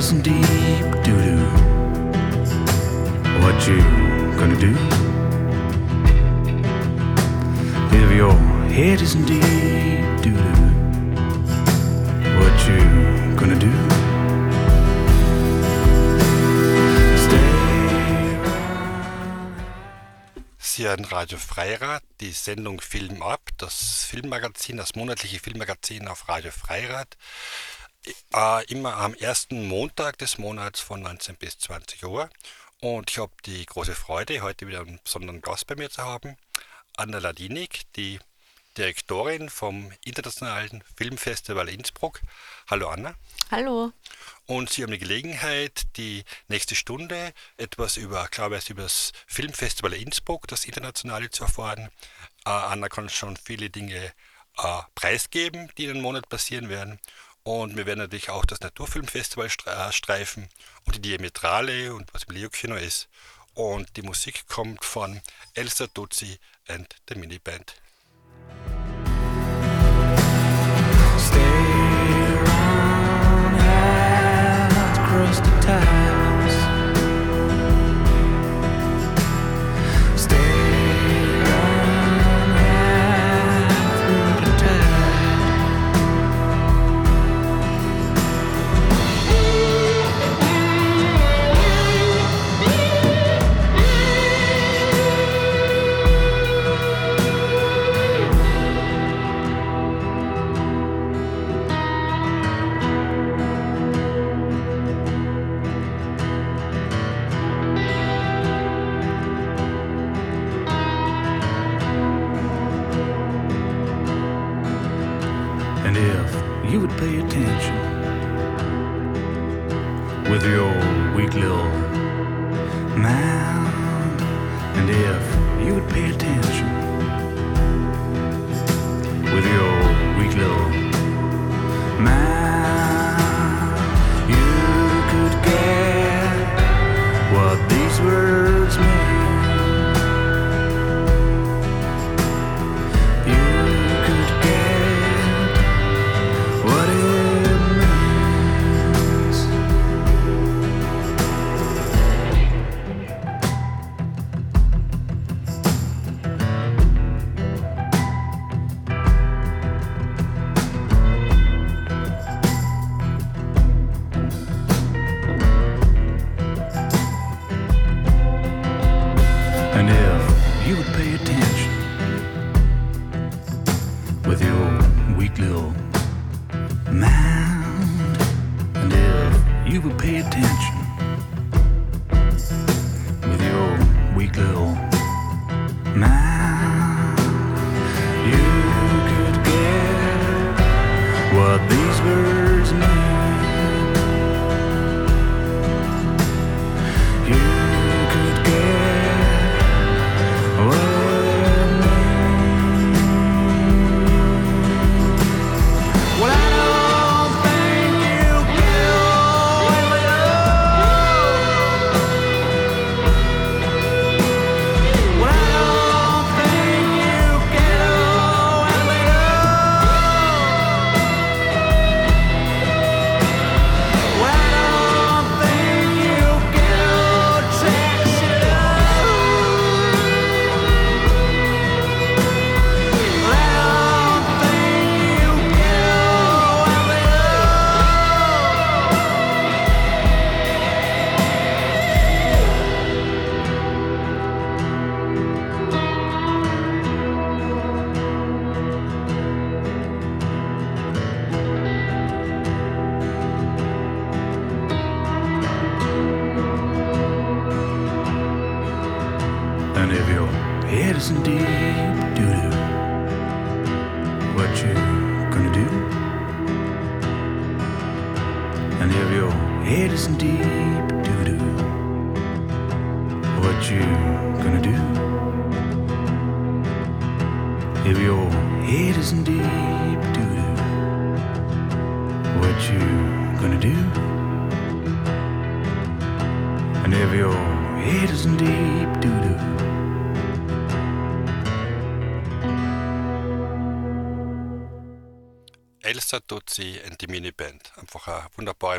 is deep doo doo. What you gonna do? If your head is in deep doo doo. What you gonna do? Sie hören Radio Freirad, die Sendung Film ab, das Filmmagazin, das monatliche Filmmagazin auf Radio Freirad. Äh, immer am ersten Montag des Monats von 19 bis 20 Uhr. Und ich habe die große Freude, heute wieder einen besonderen Gast bei mir zu haben. Anna Ladinik, die Direktorin vom Internationalen Filmfestival Innsbruck. Hallo Anna. Hallo. Und Sie haben die Gelegenheit, die nächste Stunde etwas über, glaube ich, über das Filmfestival Innsbruck, das internationale, zu erfahren. Äh, Anna kann schon viele Dinge äh, preisgeben, die in einem Monat passieren werden. Und wir werden natürlich auch das Naturfilmfestival äh, streifen und die Diametrale und was im Leo-Kino ist. Und die Musik kommt von Elsa Duzzi and the Miniband. Stay around, crusty tide.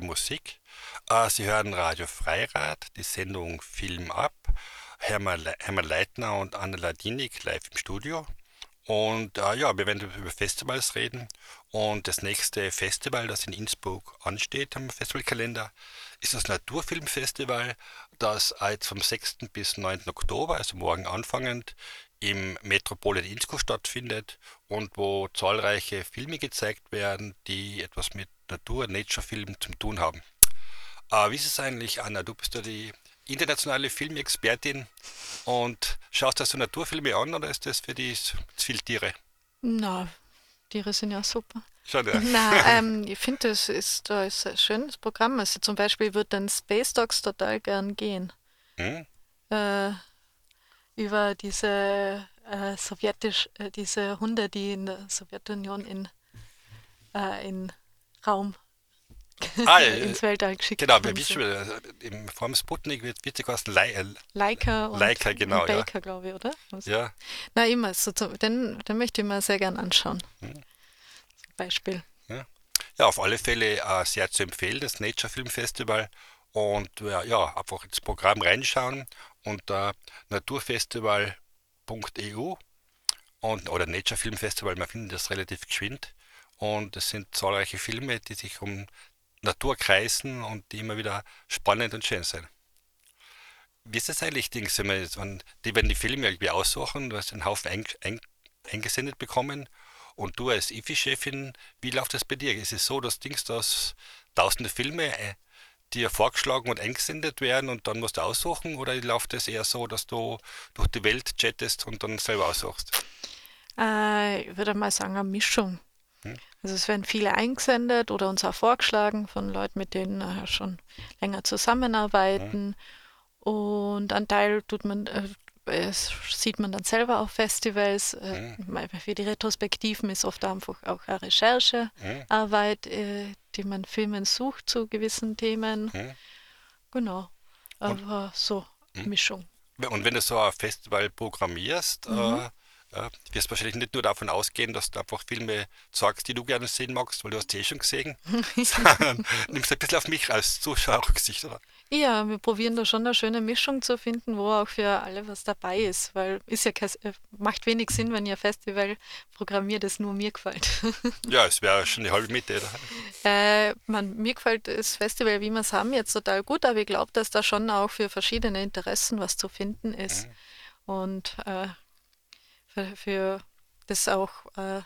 Wunderbare Musik. Äh, sie hören Radio Freirad, die Sendung Film ab. Hermann, Hermann Leitner und Anne Ladinik live im Studio. Und äh, ja, wir werden über Festivals reden. Und das nächste Festival, das in Innsbruck ansteht am Festivalkalender, ist das Naturfilmfestival, das jetzt vom 6. bis 9. Oktober, also morgen anfangend, im Metropole in Innsbruck stattfindet und wo zahlreiche Filme gezeigt werden, die etwas mit Natur, Nature-Film zu tun haben. Äh, wie ist es eigentlich, Anna? Du bist ja die internationale Filmexpertin und schaust du Naturfilme an oder ist das für dich zu viel Tiere? Na, Tiere sind ja super. Ja. Na, ähm, ich finde, das ist, äh, ist ein schönes Programm. Also zum Beispiel würde dann Space Dogs total gern gehen. Hm? Äh, über diese äh, sowjetisch, äh, diese Hunde, die in der Sowjetunion in, äh, in Raum ah, ins Weltall geschickt Genau, wir wissen schon, im Form Sputnik wird, kosten äh, Leica und Leica, genau, Baker, ja. glaube ich, oder? Was? Ja. Na, immer, so, den, den möchte ich mir sehr gern anschauen. Hm. Zum Beispiel. Ja. ja, auf alle Fälle äh, sehr zu empfehlen, das Nature Film Festival. Und ja, ja einfach ins Programm reinschauen unter naturfestival.eu und, oder Nature Film Festival, man findet das relativ geschwind. Und es sind zahlreiche Filme, die sich um Natur kreisen und die immer wieder spannend und schön sind. Wie ist das eigentlich, Dings, wenn, die, wenn die Filme irgendwie aussuchen, du hast einen Haufen ein, ein, eingesendet bekommen und du als IFI-Chefin, wie läuft das bei dir? Ist es so, dass Dings, dass tausende Filme äh, dir vorgeschlagen und eingesendet werden und dann musst du aussuchen oder läuft es eher so, dass du durch die Welt chattest und dann selber aussuchst? Äh, ich würde mal sagen, eine Mischung. Hm? Also es werden viele eingesendet oder uns auch vorgeschlagen von Leuten, mit denen wir schon länger zusammenarbeiten. Hm. Und ein Teil tut man, äh, sieht man dann selber auf Festivals. Äh, hm. Für die Retrospektiven ist oft einfach auch eine Recherchearbeit, äh, die man Filmen sucht zu gewissen Themen. Hm. Genau. Aber und, so, hm. Mischung. Und wenn du so ein Festival programmierst, mhm. äh, ja, du wirst wahrscheinlich nicht nur davon ausgehen, dass du einfach Filme sagst, die du gerne sehen magst, weil du hast die eh schon gesehen, sondern nimmst ein bisschen auf mich als Zuschauerrücksicht, oder? Ja, wir probieren da schon eine schöne Mischung zu finden, wo auch für alle was dabei ist, weil ist ja kein, äh, macht wenig Sinn, wenn ihr Festival programmiert, das nur mir gefällt. ja, es wäre schon eine halbe Mitte. Äh, man, mir gefällt das Festival, wie wir es haben, jetzt total gut, aber ich glaube, dass da schon auch für verschiedene Interessen was zu finden ist. Mhm. Und äh, für, für das auch äh,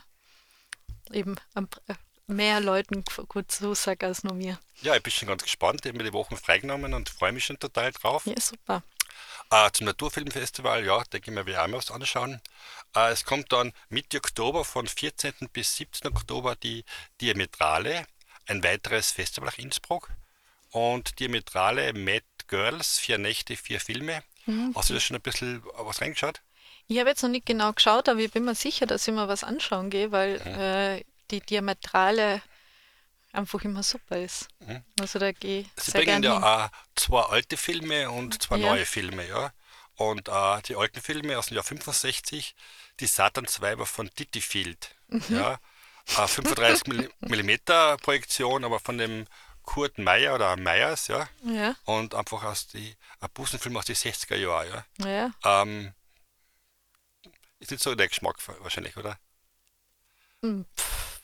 eben äh, mehr Leuten gut zusagt als nur mir. Ja, ich bin schon ganz gespannt. Ich habe mir die Wochen freigenommen und freue mich schon total drauf. Ja, super. Äh, zum Naturfilmfestival, ja, da gehen wir wieder einmal was anschauen. Äh, es kommt dann Mitte Oktober, von 14. bis 17. Oktober, die Diametrale, ein weiteres Festival nach Innsbruck. Und Diametrale Mad Girls, vier Nächte, vier Filme. Mhm. Hast du da schon ein bisschen was reingeschaut? Ich habe jetzt noch nicht genau geschaut, aber ich bin mir sicher, dass ich mir was anschauen gehe, weil mhm. äh, die Diametrale einfach immer super ist. Mhm. Also da gehe Sie bringen ja auch zwei alte Filme und zwei ja. neue Filme, ja. Und äh, die alten Filme aus dem Jahr 65, die Satansweiber von Tittifield, mhm. ja. Äh, 35 mm Projektion, aber von dem Kurt Meyer oder Meyers, ja. ja. Und einfach aus die, ein Busenfilm aus den 60er Jahren, ja. ja. Ähm, ist nicht so der Geschmack wahrscheinlich, oder?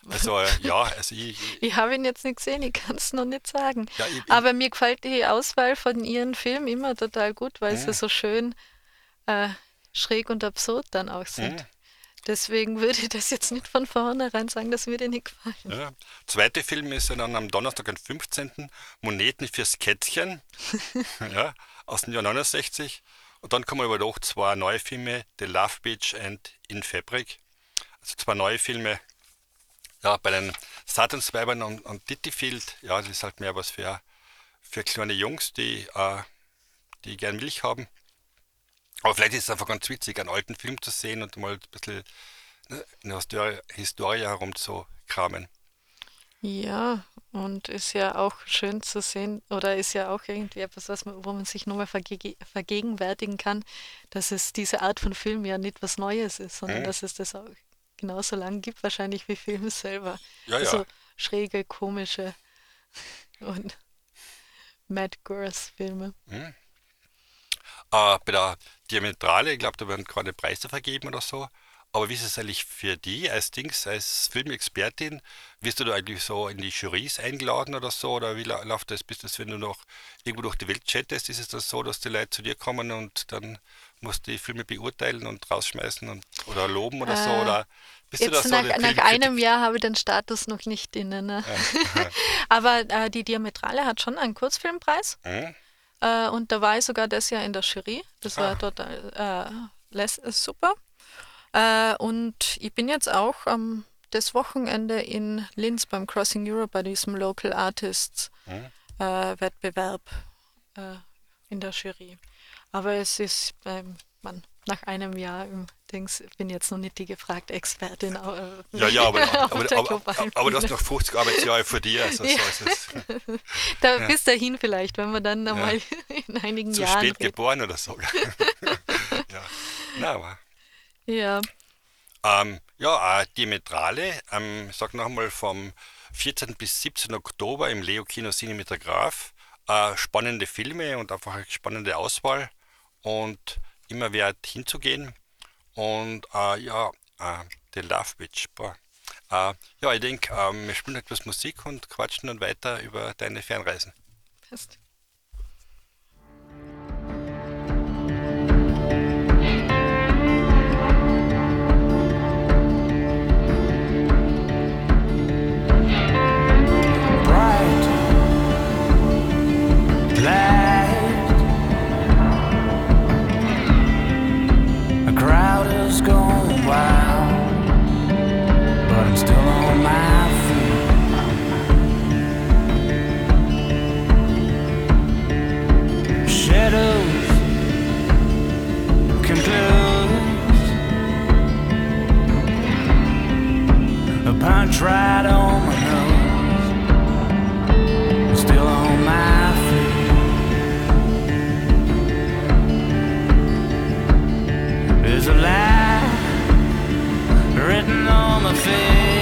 Also äh, ja, also ich, ich, ich habe ihn jetzt nicht gesehen, ich kann es noch nicht sagen. Ja, ich, Aber mir gefällt die Auswahl von ihren Filmen immer total gut, weil mh. sie hm. so schön äh, schräg und absurd dann auch sind. Mh. Deswegen würde ich das jetzt nicht von vornherein sagen, das würde nicht gefallen. Ja. Zweite Film ist dann am Donnerstag, den 15. Moneten fürs Kätzchen ja, aus dem Jahr 69. Und dann kommen aber doch zwei neue Filme, The Love Beach and In Fabric. Also zwei neue Filme. Ja, bei den Satansweibern und, und Dittifield, ja, das ist halt mehr was für, für kleine Jungs, die, äh, die gern Milch haben. Aber vielleicht ist es einfach ganz witzig, einen alten Film zu sehen und mal ein bisschen ne, in der Historie herumzukramen. Ja, und ist ja auch schön zu sehen, oder ist ja auch irgendwie etwas, was man, wo man sich nochmal verge vergegenwärtigen kann, dass es diese Art von Film ja nicht was Neues ist, sondern mhm. dass es das auch genauso lange gibt, wahrscheinlich wie Filme selber. Ja, also, ja. schräge, komische und Mad Girls Filme. Äh, bei der Diametrale, ich glaube, da werden gerade Preise vergeben oder so. Aber wie ist es eigentlich für die als Dings, als Filmexpertin? Wirst du da eigentlich so in die Jurys eingeladen oder so? Oder wie läuft das? Bist das, wenn du noch irgendwo durch die Welt chattest, ist es das so, dass die Leute zu dir kommen und dann musst du die Filme beurteilen und rausschmeißen und oder loben oder so? Äh, Oder bist du da Jetzt so nach, nach Filmkritik- einem Jahr habe ich den Status noch nicht inne. Ne? Aber äh, die Diametrale hat schon einen Kurzfilmpreis. Hm? Äh, und da war ich sogar das Jahr in der Jury. Das war Ah. total äh, les- äh, super. Äh, und ich bin jetzt auch am das Wochenende in Linz beim Crossing Europe bei diesem Local Artists Hm? äh, Wettbewerb äh, in der Jury. Aber es ist beim man, nach einem Jahr im Dings bin jetzt noch nicht die gefragte Expertin. Äh, Ja, ja, aber, aber, aber, aber, du hast noch 50 Arbeitsjahre vor dir, also Ja. so. Da bis dahin vielleicht, wenn wir dann einmal in einigen Zu Jahren spät reden. geboren oder so. ja. Na, aber. Ja, Ähm, ja, äh, Diametrale, ähm, ich sag noch einmal vom 14. bis 17. Oktober im Leo Kino Cinematograph. Äh, spannende Filme und einfach eine spannende Auswahl und immer wert hinzugehen. Und äh, ja, äh, The Love Witch. Boah. Äh, ja, ich denke, ähm, wir spielen etwas Musik und quatschen dann weiter über deine Fernreisen. passt. Punch right on my nose still on my feet. There's a lie written on my face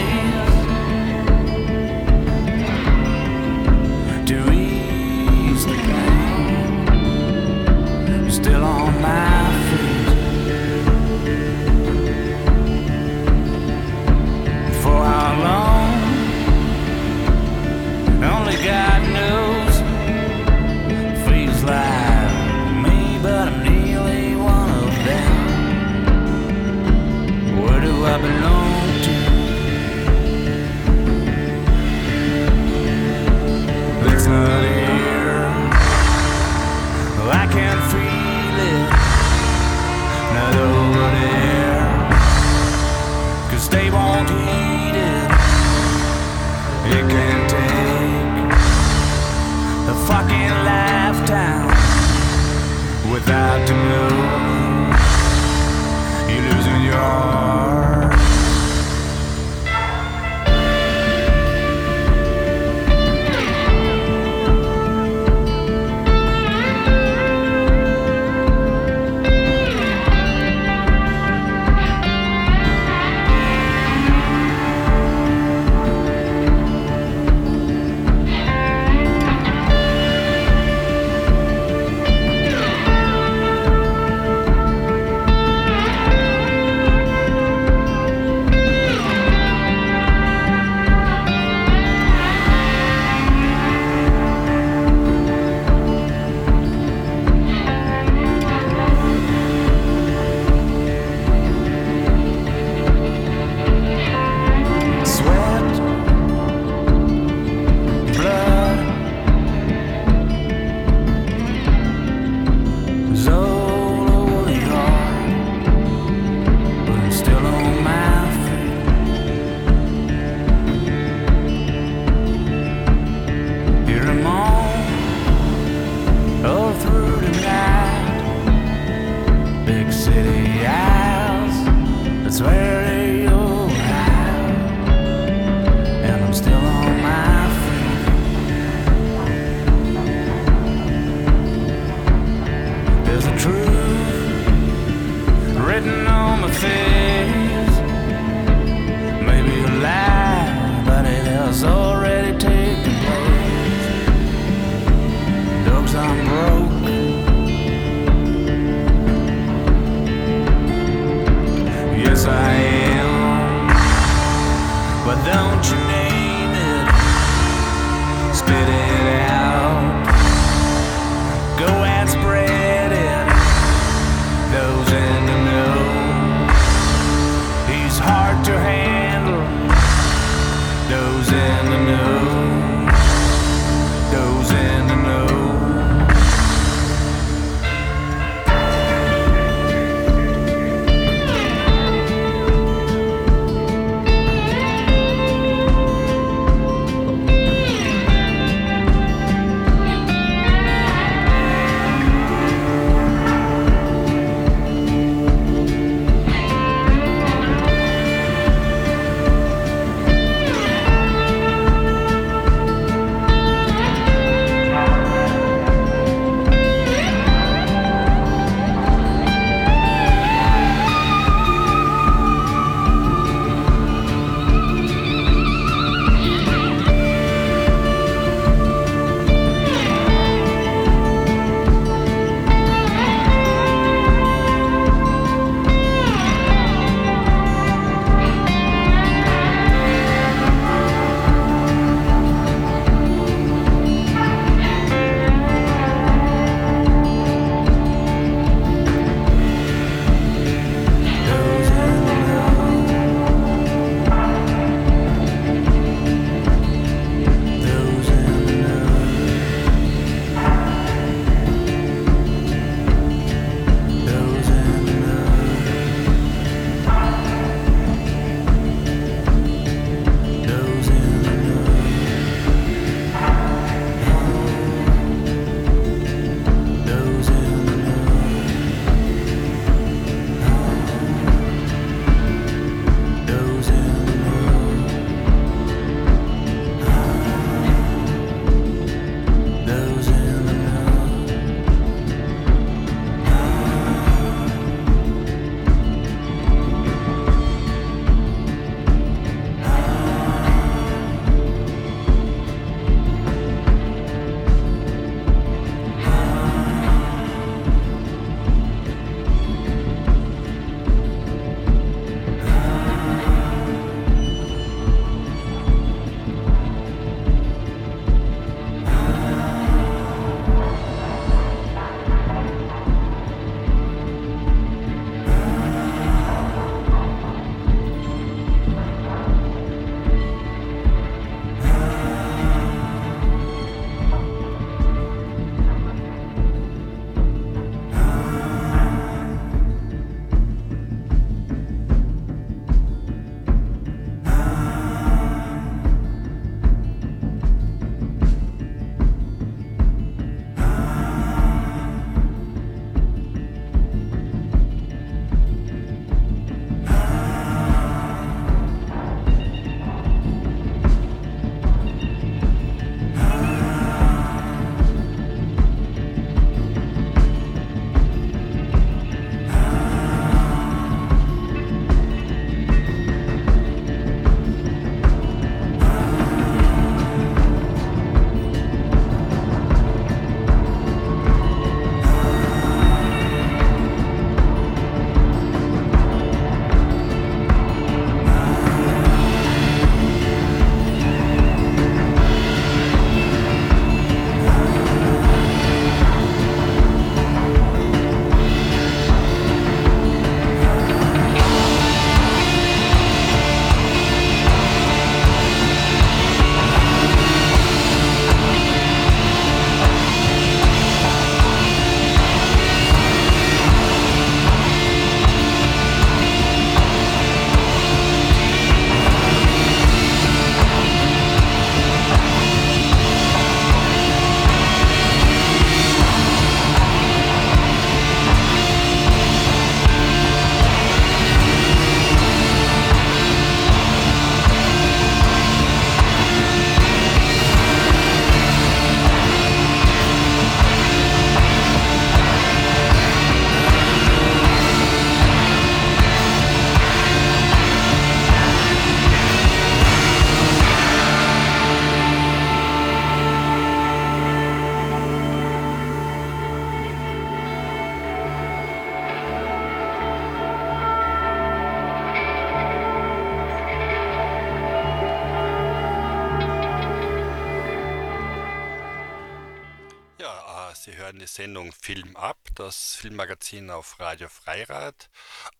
Sendung Film ab, das Filmmagazin auf Radio Freirad.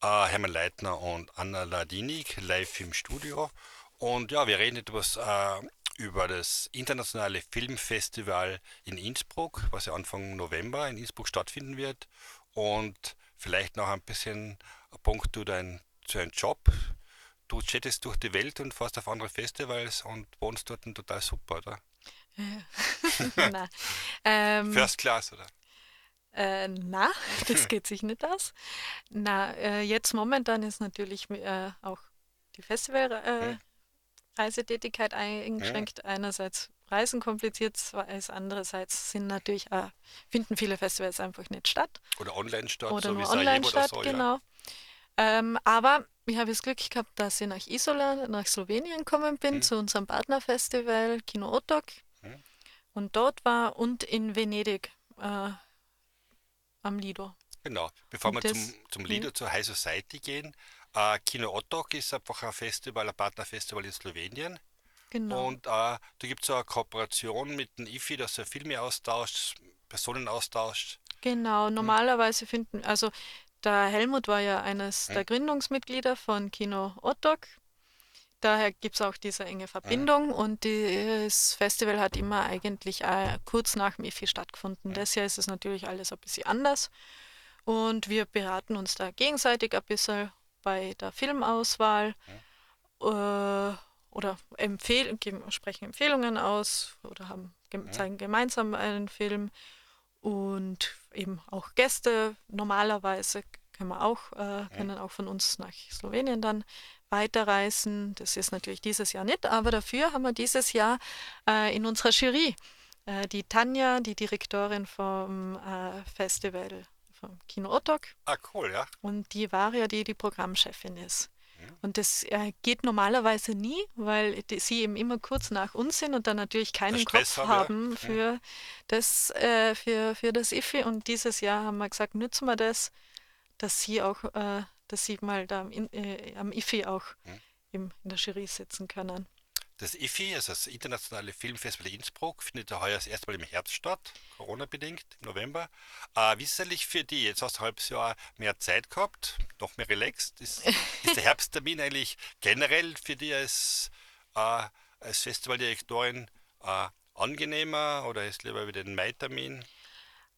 Äh, Hermann Leitner und Anna Ladinik live im Studio. Und ja, wir reden etwas äh, über das internationale Filmfestival in Innsbruck, was ja Anfang November in Innsbruck stattfinden wird. Und vielleicht noch ein bisschen ein Punkt zu deinem Job. Du chattest durch die Welt und fährst auf andere Festivals und wohnst dort total super, oder? na, ähm, First Class, oder? Äh, na, das geht sich nicht aus. Na, äh, jetzt momentan ist natürlich äh, auch die Festivalreisetätigkeit eingeschränkt. Einerseits Reisen kompliziert, zweitens andererseits sind natürlich äh, finden viele Festivals einfach nicht statt. Oder online statt, Oder so nur online statt, so, ja. genau. Ähm, aber ich habe das Glück gehabt, dass ich nach Isola, nach Slowenien gekommen bin, Mhm. zu unserem Partnerfestival Kino Otok. Mhm. Und dort war und in Venedig äh, am Lido. Genau. Bevor wir Und zum, das- zum Mhm. Lido, zur High Society gehen, äh, Kino Otok ist einfach ein Festival, ein Partnerfestival in Slowenien. Genau. Und äh, da gibt es eine Kooperation mit dem IFI, dass er Filme austauscht, Personen austauscht. Genau, normalerweise finden, also der Helmut war ja eines der Mhm. Gründungsmitglieder von Kino Ottok. Daher gibt es auch diese enge Verbindung und das Festival hat immer eigentlich äh, kurz nach dem IFI stattgefunden. Das Jahr ist es natürlich alles ein bisschen anders und wir beraten uns da gegenseitig ein bisschen bei der Filmauswahl äh, oder empfehl geben, sprechen Empfehlungen aus oder haben, gem- zeigen gemeinsam einen Film und eben auch Gäste. Normalerweise können wir auch, äh, können auch von uns nach Slowenien dann weiterreisen. Das ist natürlich dieses Jahr nicht, aber dafür haben wir dieses Jahr äh, in unserer Jury äh, die Tanja, die Direktorin vom äh, Festival vom Kino Otok Ah, cool, ja. und die Varia, die die Programmchefin ist. Und das äh, geht normalerweise nie, weil die, sie eben immer kurz nach uns sind und dann natürlich keinen Kopf haben, ja. Mhm. für das, äh, für, für das IFI. Und dieses Jahr haben wir gesagt, nutzen wir das, dass sie auch, äh, dass sie mal da am, äh, am IFI auch Mhm. im, in der Jury sitzen können. Das IFI, also das Internationale Filmfestival Innsbruck, findet ja heuer das erste Mal im Herbst statt, Corona-bedingt, im November. Äh, wie ist es eigentlich für die? Jetzt hast du ein halbes Jahr mehr Zeit gehabt, noch mehr relaxed. Ist, ist der Herbsttermin eigentlich generell für die als, äh, als Festivaldirektorin äh, angenehmer oder ist lieber wieder ein Mai-Termin?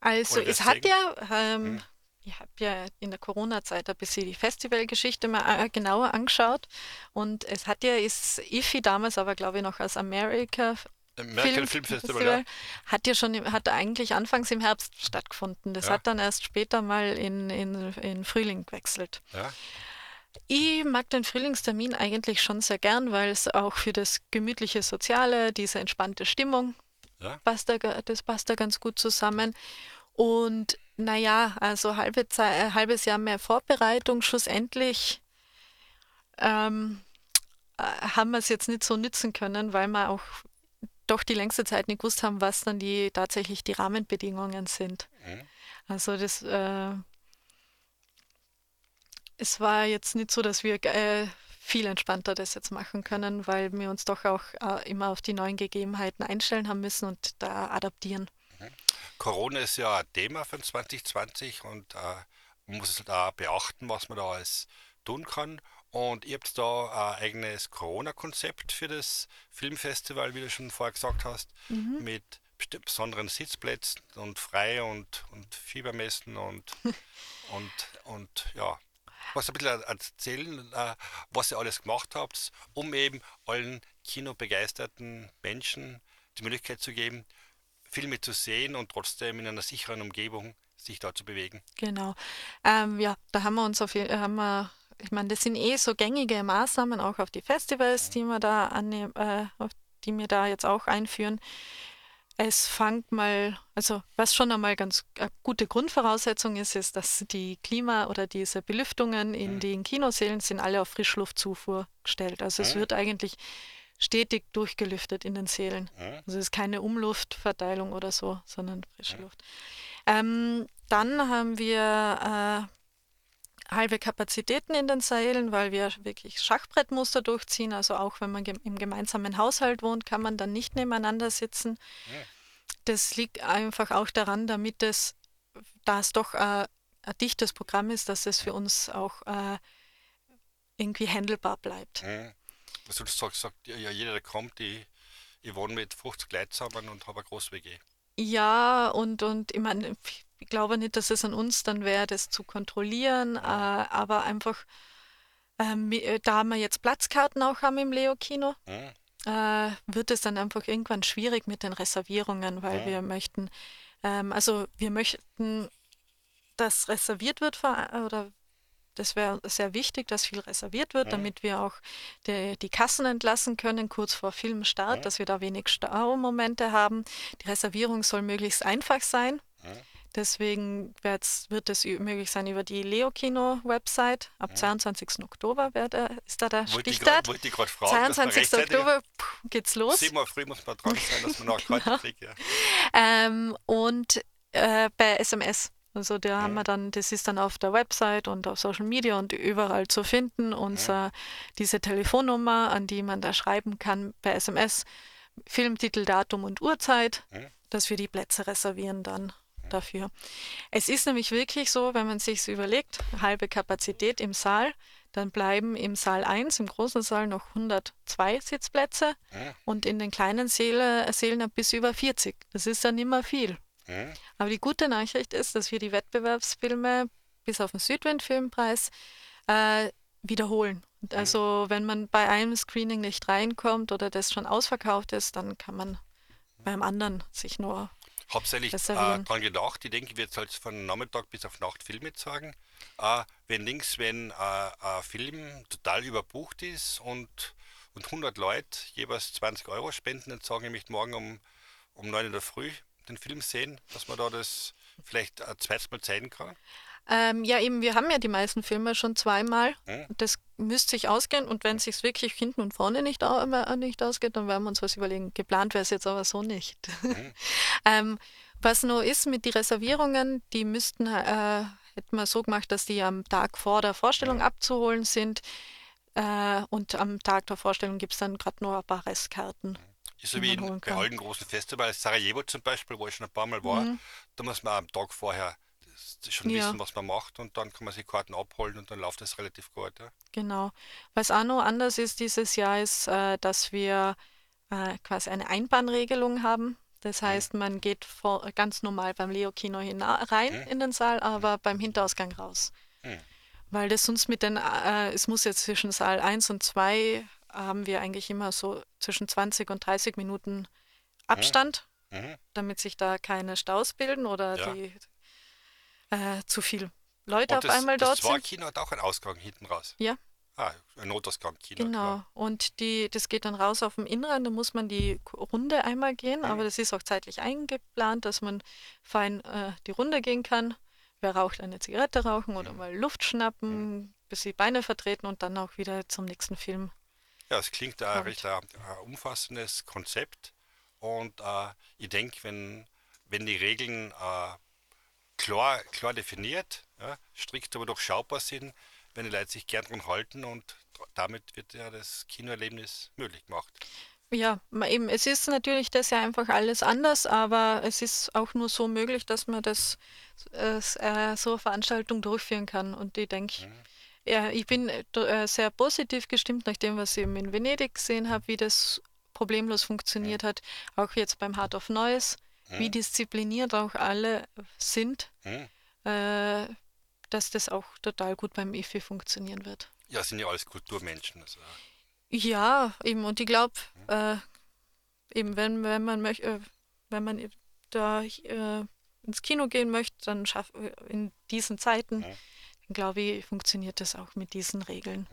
Also es hat ja, ähm, ich habe ja in der Corona-Zeit ein bisschen die Festivalgeschichte mal äh, genauer angeschaut und es hat ja, ist IFI damals aber glaube ich noch als America American Film Festival, ja. hat ja schon, hat eigentlich anfangs im Herbst stattgefunden. Das Ja. hat dann erst später mal in, in, in Frühling gewechselt. ja. Ich mag den Frühlingstermin eigentlich schon sehr gern, weil es auch für das gemütliche Soziale, diese entspannte Stimmung, passt da, das passt da ganz gut zusammen. Und naja, also halbe Zeit, äh, halbes Jahr mehr Vorbereitung, schlussendlich ähm, äh, haben wir es jetzt nicht so nützen können, weil wir auch doch die längste Zeit nicht gewusst haben, was dann die tatsächlich die Rahmenbedingungen sind. Mhm. Also das äh, es war jetzt nicht so, dass wir äh, viel entspannter das jetzt machen können, weil wir uns doch auch äh, immer auf die neuen Gegebenheiten einstellen haben müssen und da adaptieren. Corona ist ja ein Thema von 2020 und äh, man muss da beachten, was man da alles tun kann. Und ihr habt da ein eigenes Corona-Konzept für das Filmfestival, wie du schon vorher gesagt hast, mit besti- besonderen Sitzplätzen und frei und, und Fiebermessen und, und, und ja. Was ein bisschen erzählen, äh, was ihr alles gemacht habt, um eben allen kinobegeisterten Menschen die Möglichkeit zu geben, Filme zu sehen und trotzdem in einer sicheren Umgebung sich da zu bewegen. Genau. Ähm, ja, da haben wir uns auf jeden haben wir, ich meine, das sind eh so gängige Maßnahmen auch auf die Festivals, die wir da annehmen, äh, die wir da jetzt auch einführen. Es fängt mal, also was schon einmal ganz eine gute Grundvoraussetzung ist, ist, dass die Klima- oder diese Belüftungen in den Kinosälen sind alle auf Frischluftzufuhr gestellt. Also es Mhm. wird eigentlich stetig durchgelüftet in den. Mhm. Also es ist keine Umluftverteilung oder so, sondern frische Luft. Ähm, dann haben wir äh, halbe Kapazitäten in den Sälen, weil wir wirklich Schachbrettmuster durchziehen. Also auch wenn man gem im gemeinsamen Haushalt wohnt, kann man dann nicht nebeneinander sitzen. das liegt einfach auch daran, damit es, da es doch äh, ein dichtes Programm ist, dass es für uns auch äh, irgendwie handelbar bleibt. Also du sagst, sagt ja, jeder, der kommt, ich, ich wohne mit 50 Leuten zusammen und habe eine große WG. Ja, und, und ich meine, ich glaube nicht, dass es an uns dann wäre, das zu kontrollieren, äh, aber einfach, ähm, äh, da wir jetzt Platzkarten auch haben im Leo-Kino, Mhm. äh, wird es dann einfach irgendwann schwierig mit den Reservierungen, weil Ja. wir möchten, ähm, also wir möchten, dass reserviert wird oder das wäre sehr wichtig, dass viel reserviert wird, Mhm. damit wir auch die, die Kassen entlassen können, kurz vor Filmstart, Mhm. dass wir da wenig Staumomente haben. Die Reservierung soll möglichst einfach sein. Mhm. Deswegen wird es möglich sein über die Leo-Kino-Website. Ab 22. Oktober wird, äh, ist da der Wollte ich Stichtag. wollte ich gerade fragen, dass man 22. rechtzeitig- Oktober puh, geht's los. Sieben Uhr früh muss man dran sein, dass man noch Genau. kriegt. Ja. Ähm, und äh, bei SMS. Also da haben wir dann, das ist dann auf der Website und auf Social Media und überall zu finden. Äh, diese Telefonnummer, an die man da schreiben kann per SMS, Filmtitel, Datum und Uhrzeit, dass wir die Plätze reservieren dann dafür. Es ist nämlich wirklich so, wenn man sich überlegt, halbe Kapazität im Saal, dann bleiben im Saal 1, im großen Saal noch 102 Sitzplätze und in den kleinen Säle, Sälen bis über 40. Das ist dann immer viel. Mhm. Aber die gute Nachricht ist, dass wir die Wettbewerbsfilme bis auf den Südwind-Filmpreis äh, wiederholen. Und also wenn man bei einem Screening nicht reinkommt oder das schon ausverkauft ist, dann kann man beim anderen sich nur Hauptsächlich äh, dran gedacht, ich denke, ich werde jetzt halt von Nachmittag bis auf Nacht Filme zeigen. Äh, wenn links, wenn äh, ein Film total überbucht ist und, und 100 Leute jeweils 20 Euro spenden, dann sagen, ich möchte morgen um, um 9 in der Früh den Film sehen, dass man da das vielleicht ein zweites Mal zeigen kann. Ähm, ja, eben, wir haben ja die meisten Filme schon zweimal. Mhm. Das müsste sich ausgehen. Und wenn es sich wirklich hinten und vorne nicht, äh, nicht ausgeht, dann werden wir uns was überlegen. Geplant wäre es jetzt aber so nicht. ähm, was nur ist mit den Reservierungen, die müssten, äh, hätten wir so gemacht, dass die am Tag vor der Vorstellung abzuholen sind. Äh, und am Tag der Vorstellung gibt es dann gerade nur ein paar Restkarten. Ist so wie in, bei allen großen Festivals, Sarajevo zum Beispiel, wo ich schon ein paar Mal war, Mhm. da muss man am Tag vorher schon Ja. wissen, was man macht und dann kann man sich Karten abholen und dann läuft das relativ gut. Ja. Genau. Was auch noch anders ist dieses Jahr, ist, äh, dass wir äh, quasi eine Einbahnregelung haben. Das heißt, man geht vor, ganz normal beim Leo-Kino hina- rein Mhm. in den Saal, aber beim Hinterausgang raus. Mhm. Weil das sonst mit den, äh, es muss jetzt zwischen Saal 1 und 2 haben wir eigentlich immer so zwischen 20 und 30 Minuten Abstand, Mhm. damit sich da keine Staus bilden oder Ja. die äh, zu viel Leute Und auf das, einmal das dort sind. Zwarkino hat auch einen Ausgang hinten raus. Ja. Ah, ein Notausgang, Kino. Genau. Klar. Und die, das geht dann raus auf dem Inneren, da muss man die Runde einmal gehen, aber das ist auch zeitlich eingeplant, dass man fein äh, die Runde gehen kann. Wer raucht, eine Zigarette rauchen oder mal Luft schnappen, bis die Beine vertreten und dann auch wieder zum nächsten Film. Ja, es klingt ein recht ein, ein umfassendes Konzept. Und äh, ich denke, wenn, wenn die Regeln äh, klar, klar definiert, ja, strikt aber durchschaubar sind, wenn die Leute sich gern dran halten und damit wird ja das Kinoerlebnis möglich gemacht. Ja, eben, es ist natürlich das ja einfach alles anders, aber es ist auch nur so möglich, dass man das äh, äh, so eine Veranstaltung durchführen kann. Und ich denke, ja, ich bin äh, äh, sehr positiv gestimmt nach dem, was ich eben in Venedig gesehen habe, wie das problemlos funktioniert hat. Auch jetzt beim Heart of Noise, wie diszipliniert auch alle sind, Hm? äh, dass das auch total gut beim IFI funktionieren wird. Ja, sind ja alles Kulturmenschen. Also, Ja, eben, und ich glaube, äh, eben, wenn, wenn man möchte, äh, wenn man da ins Kino gehen möchte, dann schaff, äh, in diesen Zeiten, dann glaube ich, funktioniert das auch mit diesen Regeln.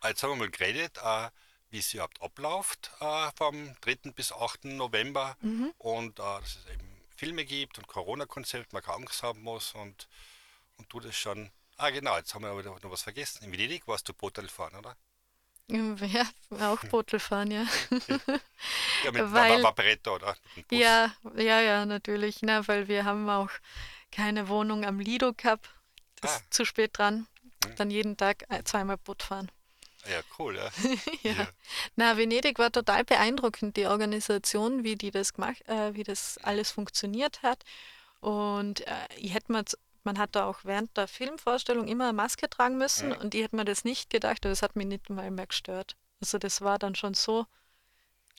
Ah, Jetzt haben wir mal geredet, äh, wie es überhaupt abläuft äh, vom 3. bis 8. November und äh, dass es eben Filme gibt und Corona-Konzept, man kaum Angst haben muss und, und du das schon. Ah genau, jetzt haben wir aber noch was vergessen. In Venedig warst du Botel fahren, oder? Ja, auch Bootel fahren, ja. Ja, mit Weil- Vaporetto, oder? Mit. Ja, ja, ja, natürlich. Na, weil wir haben auch keine Wohnung am Lido Cup. Das Ah. ist zu spät dran. Dann jeden Tag äh, zweimal Boot fahren. Ja, cool, ja. ja. Ja. Na, Venedig war total beeindruckend, die Organisation, wie die das gemacht, äh, wie das alles funktioniert hat. Und äh, ich hätte mir, man hat da auch während der Filmvorstellung immer eine Maske tragen müssen Mhm. und ich hätte mir das nicht gedacht, und das hat mich nicht mal mehr gestört. Also das war dann schon so.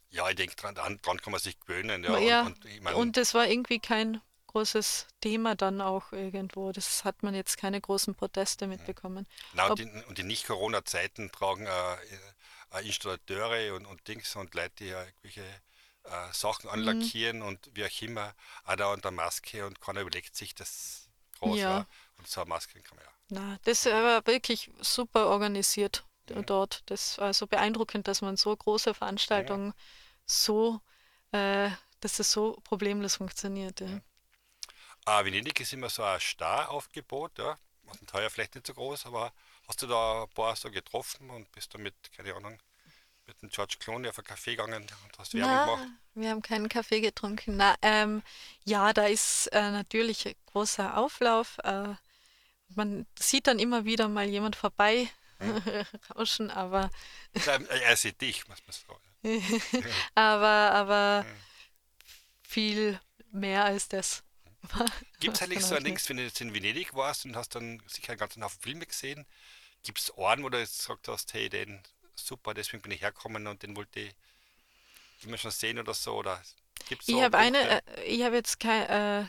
Ja, ich denke, dran dran kann man sich gewöhnen. Ja, Ja, und, und ich mein, Und das war irgendwie kein großes Thema dann auch irgendwo. Das hat man jetzt keine großen Proteste mitbekommen. na, und, in, und in Nicht-Corona-Zeiten tragen äh, äh, Installateure und, und Dings und Leute, die ja irgendwelche äh, Sachen Mhm. anlackieren und wie auch immer, auch da unter Maske und keiner überlegt sich das groß. Ja. Ja. Und so eine Maske kann man ja. Na, das war wirklich super organisiert d- Mhm. dort. Das war so beeindruckend, dass man so große Veranstaltungen so, äh, dass das so problemlos funktioniert. Ja. Ah, Venedig ist immer so ein Star-Aufgebot, ja. Und heuer vielleicht nicht so groß, aber hast du da ein paar so getroffen und bist damit, keine Ahnung, mit dem George Clooney auf einen Kaffee gegangen und hast Werbung Na, gemacht? wir haben keinen Kaffee getrunken. Na, ähm, ja, da ist äh, natürlich ein großer Auflauf. Äh, man sieht dann immer wieder mal jemand vorbei rauschen, aber, er sieht dich, muss man sagen. aber, aber viel mehr als das. Gibt es eigentlich Genau, so ein okay. Dings, wenn du jetzt in Venedig warst und hast dann sicher einen ganzen Haufen Filme gesehen, gibt es Orten, wo du jetzt gesagt hast, hey, den super, deswegen bin ich hergekommen und den wollte ich immer schon sehen oder so? Oder gibt's so Ich habe eine, äh, ich habe jetzt kein, äh,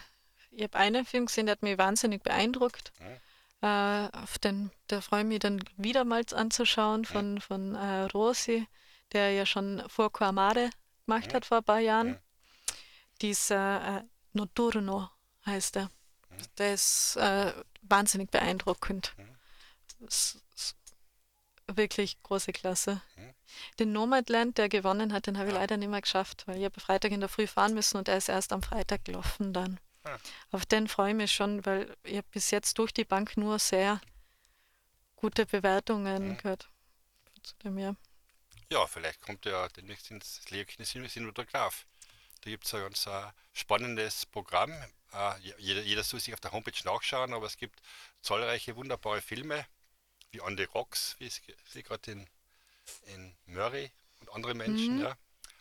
ich habe einen Film gesehen, der hat mich wahnsinnig beeindruckt. Mhm. Äh, auf den, da freue ich mich dann wiedermals Mhm. anzuschauen von, von äh, Rosi, der ja schon vor Amare gemacht Mhm. hat vor ein paar Jahren. Dieser äh, Notturno heißt er. Mhm. Der ist äh, wahnsinnig beeindruckend. S- Wirklich große Klasse. Mhm. Den Nomadland, der gewonnen hat, den habe ich Ah. leider nicht mehr geschafft, weil ich habe Freitag in der Früh fahren müssen und er ist erst am Freitag gelaufen dann. Ah. Auf den freue ich mich schon, weil ich habe bis jetzt durch die Bank nur sehr gute Bewertungen Mhm. gehört. Zu dem, ja. Ja, vielleicht kommt er demnächst ins Lehrkino Cinematograph. Da gibt es ein ganz äh, spannendes Programm. Äh, je- jeder, jeder soll sich auf der Homepage nachschauen, aber es gibt zahlreiche wunderbare Filme, wie On the Rocks, wie ich sie gerade in, in Murray und andere Menschen. Ja.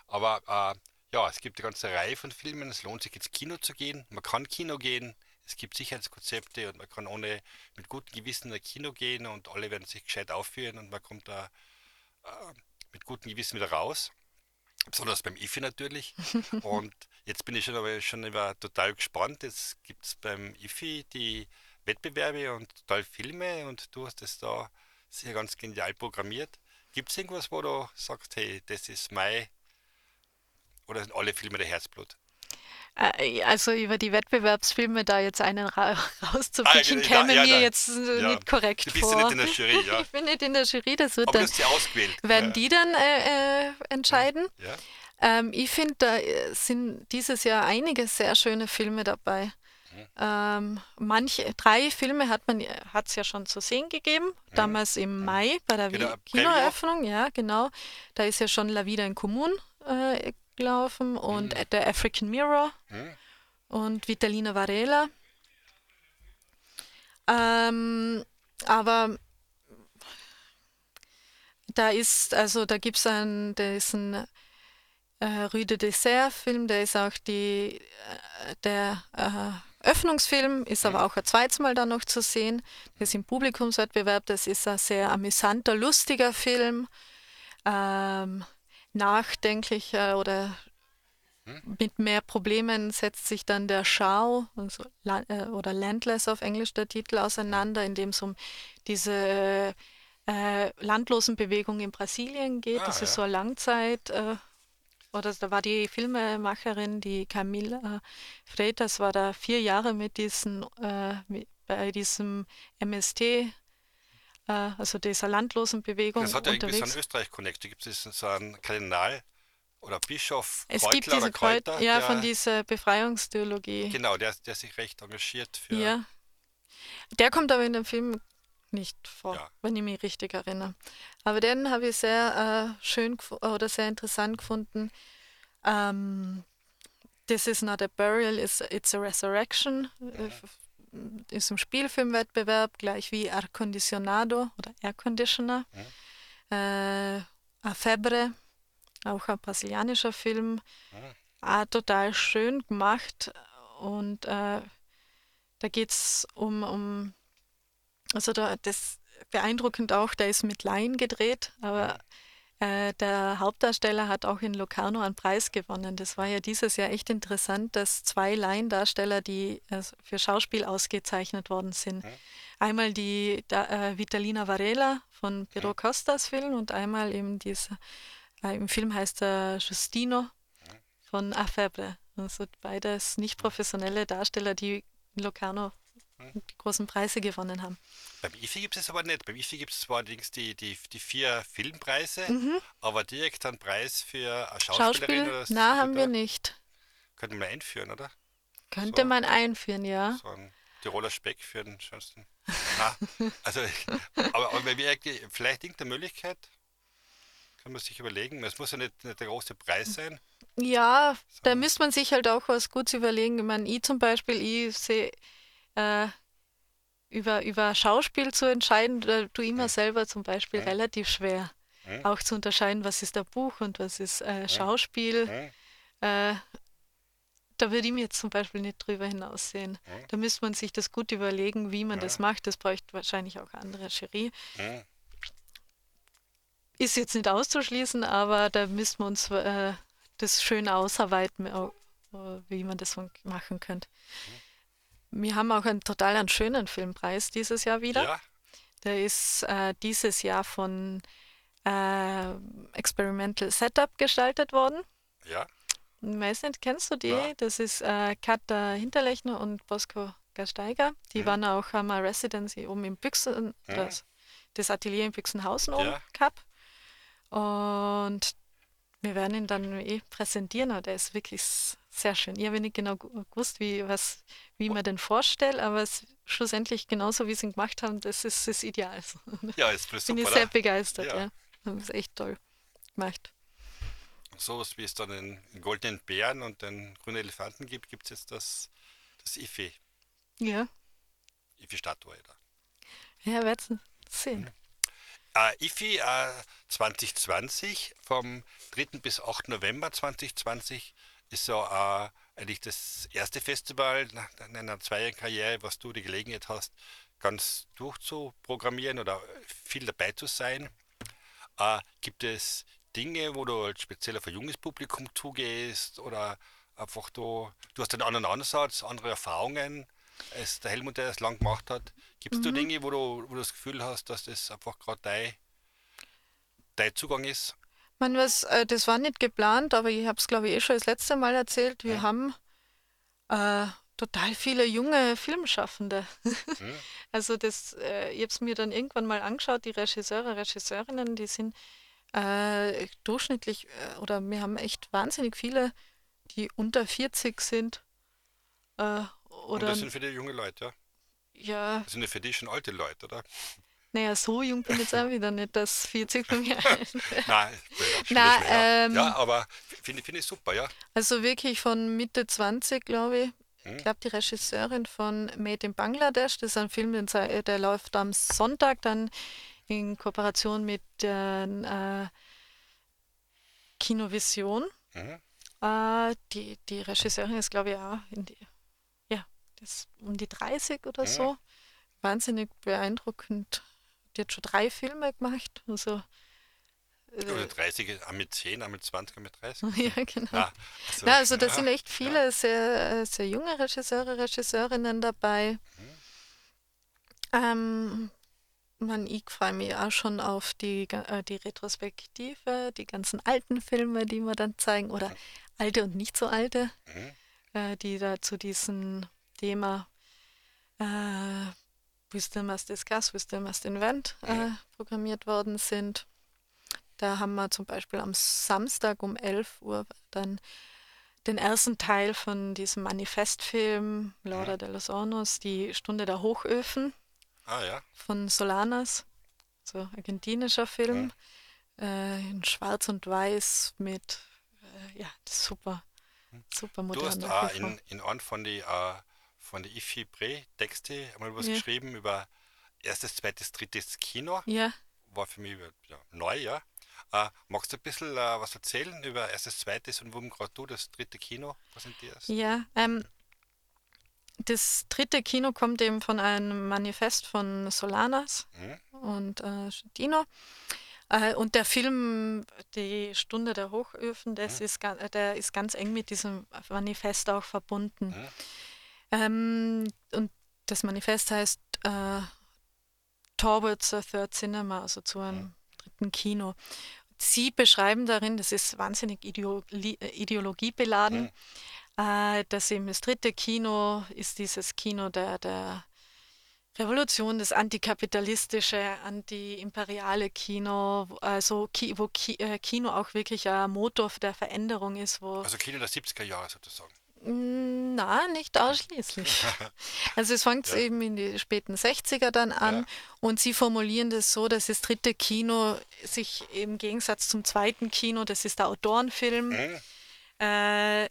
Aber äh, ja, es gibt eine ganze Reihe von Filmen. Es lohnt sich ins Kino zu gehen. Man kann Kino gehen. Es gibt Sicherheitskonzepte und man kann ohne mit gutem Gewissen in ein Kino gehen und alle werden sich gescheit aufführen und man kommt da mit gutem Gewissen wieder raus. Besonders beim IFI natürlich. Und jetzt bin ich schon, aber schon über, total gespannt. Jetzt gibt es beim IFI die Wettbewerbe und total Filme und du hast es da sehr ganz genial programmiert. Gibt es irgendwas, wo du sagst, hey, das ist mein oder sind alle Filme der Herzblut? Äh, Also über die Wettbewerbsfilme da jetzt einen ra rauszupicken, Ah, ja, käme ja, mir nein. jetzt äh, Ja. nicht korrekt Du bist ja vor. nicht in der Jury, ja. ich bin nicht in der Jury, das wird Aber du dann, sie ausgewählt. werden ja. die dann äh, äh, entscheiden. Ja. Ähm, ich finde, da äh, sind dieses Jahr einige sehr schöne Filme dabei. Mhm. Ähm, manche, drei Filme hat man hat es ja schon zu sehen gegeben, damals im Mai bei der Mhm. Genau. Kinoeröffnung, ja, genau. Da ist ja schon La Vida in Commun äh, gelaufen und äh, der African Mirror Mhm. und Vitalina Varela. Ähm, aber da ist, also da gibt es einen, der ist ein äh, Rue de Dessert-Film, der ist auch die, äh, der äh, Öffnungsfilm, ist aber auch ein zweites Mal dann noch zu sehen. Das ist im Publikumswettbewerb, das ist ein sehr amüsanter, lustiger Film, ähm, nachdenklicher oder mit mehr Problemen setzt sich dann der Schau also, äh, oder Landless auf Englisch der Titel auseinander, in dem es um diese äh, Landlosenbewegung in Brasilien geht. Ah, das ist ja. so eine Langzeit. Äh, oder da war die Filmemacherin, die Camila Freitas, war da vier Jahre mit diesen, äh, mit, bei diesem MST, also dieser Landlosenbewegung Das hat ja irgendwie so unterwegs. einen Österreich-Connect. Da gibt es so einen Kardinal oder Bischof Es Kreutler gibt diese oder Kräuter, Kreut ja, der, von dieser Befreiungstheologie. Genau, der, der sich recht engagiert für. Ja. Der kommt aber in dem Film nicht vor, Ja. wenn ich mich richtig erinnere. Aber den habe ich sehr äh, schön oder sehr interessant gefunden. Ähm, This is not a burial, it's, it's a resurrection. Äh, f- Ist im Spielfilmwettbewerb, gleich wie Air Condicionado oder Air Conditioner. Äh, A Febre, auch ein brasilianischer Film, auch total schön gemacht. Und äh, da geht es um, um, also da, das beeindruckend auch, der ist mit Laien gedreht, aber äh, der Hauptdarsteller hat auch in Locarno einen Preis gewonnen. Das war ja dieses Jahr echt interessant, dass zwei Laiendarsteller, die äh, für Schauspiel ausgezeichnet worden sind. Einmal die da, äh, Vitalina Varela von Piero Costas Film und einmal eben dieser, äh, im Film heißt er Justino von Afebre. Also beides nicht professionelle Darsteller, die in Locarno die großen Preise gewonnen haben. Beim IFI gibt es aber nicht. Beim IFI gibt es zwar allerdings die, die, die vier Filmpreise, aber direkt einen Preis für eine Schauspielerin Schauspiel? oder Na, haben wir nicht. Könnte man einführen, oder? Könnte So. man einführen, ja. So ein Tiroler Speck für den schönsten. Also, aber, aber wir vielleicht irgendeine Möglichkeit, kann man sich überlegen. Es muss ja nicht, nicht der große Preis sein. Ja, da müsste man sich halt auch was Gutes überlegen. Ich meine, ich zum Beispiel, ich sehe, äh, über, über Schauspiel zu entscheiden, da tue ich mir selber zum Beispiel relativ schwer. Auch zu unterscheiden, was ist ein Buch und was ist äh, Schauspiel. Äh, da würde ich mir jetzt zum Beispiel nicht drüber hinaussehen. Da müsste man sich das gut überlegen, wie man das macht. Das bräuchte wahrscheinlich auch eine andere Jury. Ist jetzt nicht auszuschließen, aber da müssen wir uns äh, das schön ausarbeiten, äh, wie man das machen könnte. Wir haben auch einen total einen schönen Filmpreis dieses Jahr wieder. Ja, Der ist äh, dieses Jahr von äh, Experimental Setup gestaltet worden. ja. Ich weiß nicht, kennst du die? Ja. Das ist äh, Katha Hinterlechner und Bosco Gasteiger. Die Mhm. waren auch eine Residency oben im Büchsen, das, das Atelier in Büchsenhausen oben Ja. gehabt. Und wir werden ihn dann eh präsentieren, der ist wirklich sehr schön. Ich habe nicht genau gewusst, wie, was, wie man den vorstellt, aber es, schlussendlich genauso, wie sie ihn gemacht haben, das ist das Ideal. Ja, ist Bin super, ich sehr begeistert, Ja. ja. Haben es echt toll gemacht. So wie es dann den goldenen Bären und den grünen Elefanten gibt, gibt es jetzt das, das IFI, Ja, IFI-Statue da. ja, werden sehen. Äh, IFI äh, 2020 vom 3. bis 8. November 2020 ist so äh, eigentlich das erste Festival nach nach einer zweijährigen Karriere, was du die Gelegenheit hast, ganz durchzuprogrammieren oder viel dabei zu sein. Äh, gibt es Dinge, wo du halt speziell auf ein junges Publikum zugehst oder einfach du, du hast einen anderen Ansatz, andere Erfahrungen, als der Helmut, der das lang gemacht hat. Gibt es da Dinge, wo du, wo du das Gefühl hast, dass das einfach gerade dein, dein Zugang ist? Man, was, äh, das war nicht geplant, aber ich habe es, glaube ich, eh schon das letzte Mal erzählt. Wir haben äh, total viele junge Filmschaffende. also das, äh, ich habe es mir dann irgendwann mal angeschaut, die Regisseure, Regisseurinnen, die sind äh, durchschnittlich, äh, oder wir haben echt wahnsinnig viele, die unter 40 sind. Äh, Und oder, das sind für die junge Leute, ja? ja, Das sind ja für die schon alte Leute, oder? Naja, so jung bin ich jetzt auch wieder nicht, dass 40 bei mir Nein, Na, nicht mehr, ähm, ja. aber finde finde ich super, ja. Also wirklich von Mitte 20, glaube ich. Hm? Ich glaube, die Regisseurin von Made in Bangladesch, das ist ein Film, der läuft am Sonntag dann in Kooperation mit äh, Kinovision. Mhm. Äh, die, die Regisseurin ist, glaube ich, auch in die, ja, um die 30 oder so. Wahnsinnig beeindruckend. Die hat schon drei Filme gemacht. Also, Oder 30, auch mit 10, auch mit 20, auch mit 30. ja, genau. Ja, also, Na, also da ja, sind echt viele sehr, äh, sehr junge Regisseure, Regisseurinnen dabei. Ähm, man, ich freue mich auch schon auf die, äh, die Retrospektive, die ganzen alten Filme, die wir dann zeigen, oder alte und nicht so alte, äh, die da zu diesem Thema äh, Wisdom must discuss, Wisdom must invent äh, programmiert worden sind. Da haben wir zum Beispiel am Samstag um 11 Uhr dann den ersten Teil von diesem Manifestfilm Laura de los Hornos, die Stunde der Hochöfen. Ah ja, von Solanas, so argentinischer Film, äh, in Schwarz und Weiß mit, äh, ja, das ist super, super du modern. hast auch in, in einem von die, äh, von die IFI Pre-Texte einmal was Ja. geschrieben über erstes, zweites, drittes Kino. Ja, war für mich ja, neu, ja. Äh, magst du ein bisschen äh, was erzählen über erstes, zweites und warum gerade du das dritte Kino präsentierst? Ja, ähm, das dritte Kino kommt eben von einem Manifest von Solanas Mhm. und äh, Dino. Äh, und der Film Die Stunde der Hochöfen, das ist, ga- äh, der ist ganz eng mit diesem Manifest auch verbunden. Mhm. Ähm, und das Manifest heißt äh, Towards a Third Cinema, also zu einem dritten Kino. Sie beschreiben darin, das ist wahnsinnig äh, ideologiebeladen, äh, dass eben das dritte Kino ist dieses Kino der, der Revolution, das antikapitalistische, antiimperiale Kino, also Ki wo Ki äh, Kino auch wirklich ein Motor der Veränderung ist, Also Kino der 70er Jahre sozusagen. Na, nicht ausschließlich. Also es fängt eben in die späten 60er dann an Ja. und sie formulieren das so, dass das dritte Kino sich im Gegensatz zum zweiten Kino, das ist der Autorenfilm, Mhm. äh,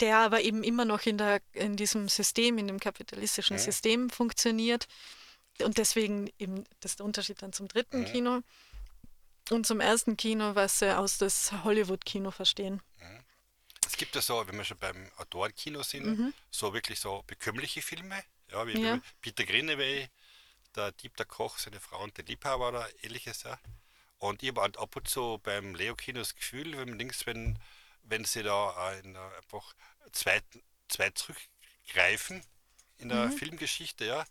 der aber eben immer noch in, der, in diesem System, in dem kapitalistischen System funktioniert. Und deswegen eben, das ist der Unterschied dann zum dritten Kino und zum ersten Kino, was sie aus das Hollywood-Kino verstehen. Es gibt ja so, wenn wir schon beim Autorenkino sind, so wirklich so bekömmliche Filme, ja, wie, Ja. Peter Greenaway, der Dieb, der Koch, seine Frau und der Liebhaber oder ähnliches, ja. Und ich habe ab und zu beim Leo-Kino das Gefühl, wenn, links, wenn, wenn sie da äh, in, äh, einfach zweit, zweit zurückgreifen in der Filmgeschichte, ja,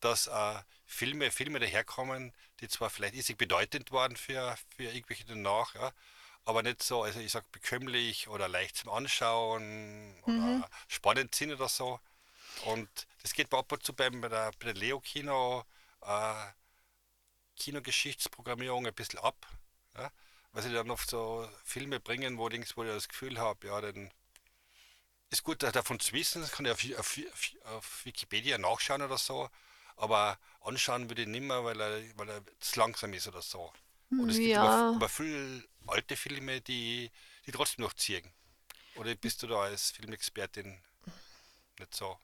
dass äh, Filme, Filme daherkommen, die zwar vielleicht irrsinnig bedeutend waren für, für irgendwelche danach, ja, aber nicht so, also ich sag bekömmlich oder leicht zum Anschauen oder spannend sind oder so. Und das geht mir ab und zu beim, bei der, bei der Leo-Kino äh, Kinogeschichtsprogrammierung ein bisschen ab. Ja? Weil sie dann oft so Filme bringen, wo, links, wo ich das Gefühl habe, ja, dann ist gut da- davon zu wissen, das kann ich auf, auf, auf, auf Wikipedia nachschauen oder so, aber anschauen würde ich nicht mehr, weil er, weil er zu langsam ist oder so. Und es gibt Ja. aber, aber viele alte Filme, die, die trotzdem noch ziehen. Oder bist du da als Filmexpertin nicht so?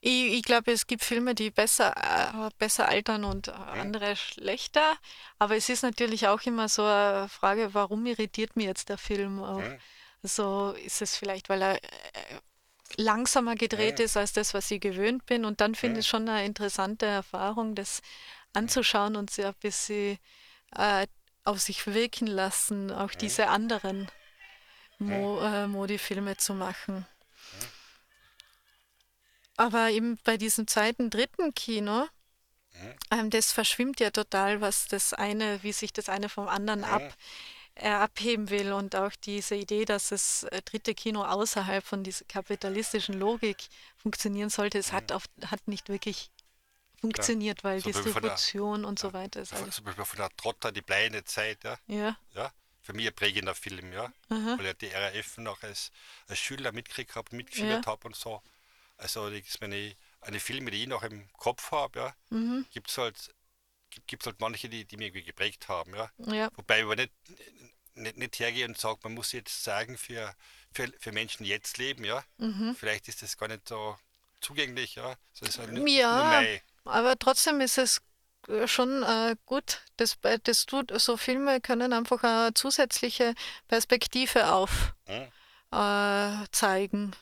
Ich, ich glaube, es gibt Filme, die besser, äh, besser altern und äh, andere schlechter. Aber es ist natürlich auch immer so eine Frage, warum irritiert mich jetzt der Film? Mhm. Also ist es vielleicht, weil er äh, langsamer gedreht ist als das, was ich gewöhnt bin. Und dann finde ich schon eine interessante Erfahrung, das anzuschauen und sie ein bisschen äh, auf sich wirken lassen, auch diese anderen Mo äh, Modi-Filme zu machen. Aber eben bei diesem zweiten, dritten Kino, ähm, das verschwimmt ja total, was das eine, wie sich das eine vom anderen ab, äh, abheben will. Und auch diese Idee, dass das äh, dritte Kino außerhalb von dieser kapitalistischen Logik funktionieren sollte, es hat, auf, hat nicht wirklich funktioniert, weil So von der- Distribution und so weiter ist alles. Zum Beispiel von der Trotter, die bleibende Zeit, ja. Ja, ja. Für mich ein prägender Film, ja. Weil ich die RAF noch als, als Schüler mitgekriegt habe, mitgeführt Ja. habe und so. Also das meine, eine Filme, die ich noch im Kopf habe, ja, Mhm. gibt es halt, gibt, halt manche, die, die mich irgendwie geprägt haben, ja. ja, Wobei ich aber nicht, nicht, nicht hergehe und sage, man muss jetzt sagen, für, für, für Menschen, jetzt leben, ja. Mhm. Vielleicht ist das gar nicht so zugänglich, ja. Das ist halt nur, nur Ja, mein- aber trotzdem ist es äh, schon äh, gut, dass, dass du so Filme können einfach eine zusätzliche Perspektive auf Hm? äh, zeigen.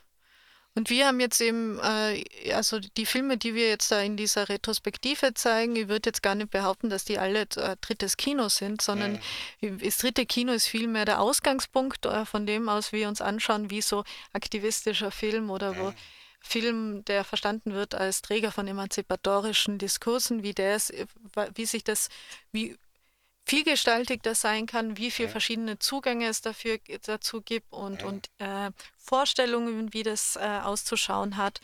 Und wir haben jetzt eben, äh, also die Filme, die wir jetzt da in dieser Retrospektive zeigen, ich würde jetzt gar nicht behaupten, dass die alle äh, drittes Kino sind, sondern das dritte Kino ist vielmehr der Ausgangspunkt, äh, von dem aus wir uns anschauen, wie so aktivistischer Film oder wo Film, der verstanden wird als Träger von emanzipatorischen Diskursen, wie der ist, äh, wie sich das, wie vielgestaltig das sein kann, wie viele verschiedene Zugänge es dafür dazu gibt und, und äh, Vorstellungen, wie das äh, auszuschauen hat.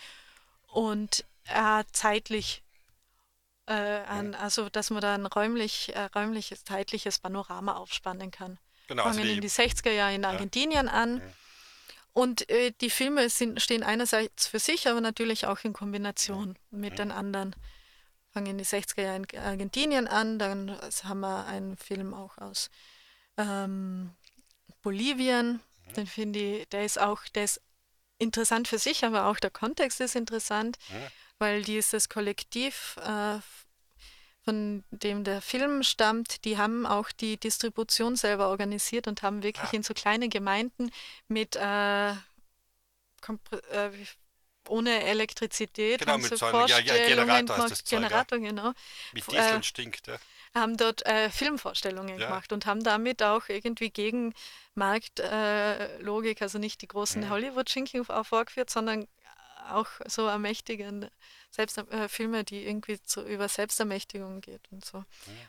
Und äh, zeitlich, äh, an, also dass man da ein räumlich, äh, räumliches, zeitliches Panorama aufspannen kann. Genau, also Fangen die- in die 60er Jahre in Argentinien an. Und äh, die Filme sind, stehen einerseits für sich, aber natürlich auch in Kombination mit den anderen. Fangen in die 60er Jahre in Argentinien an, dann haben wir einen Film auch aus ähm, Bolivien. Den finde ich, der ist auch, der ist interessant für sich, aber auch der Kontext ist interessant, weil dieses Kollektiv äh, von dem der Film stammt, die haben auch die Distribution selber organisiert und haben wirklich Ah. in so kleine Gemeinden mit äh, äh, ohne Elektrizität Genau, haben mit sie so einem- ja, ja, Generator Zeug, ja. Generator, genau, Mit Diesel äh, und stinkt. Ja. haben dort äh, Filmvorstellungen Ja. gemacht und haben damit auch irgendwie gegen Marktlogik, Logik, also nicht die großen Mhm. Hollywood-Schinken vorgeführt, sondern auch so ermächtigende Selbst äh, Filme, die irgendwie zu, über Selbstermächtigung geht und so. Mhm.